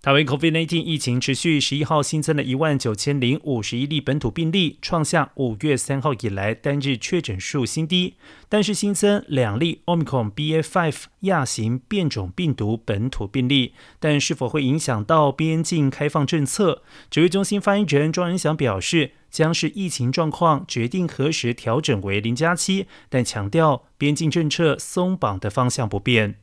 台湾 COVID-19 疫情持续，十一号新增了一万九千零五十一例本土病例，创下五月三号以来单日确诊数新低。但是新增两例 Omicron BA.5 亚型变种病毒本土病例，但是否会影响到边境开放政策？指挥中心发言人庄仁祥表示，将是疫情状况决定何时调整为零加七，但强调边境政策松绑的方向不变。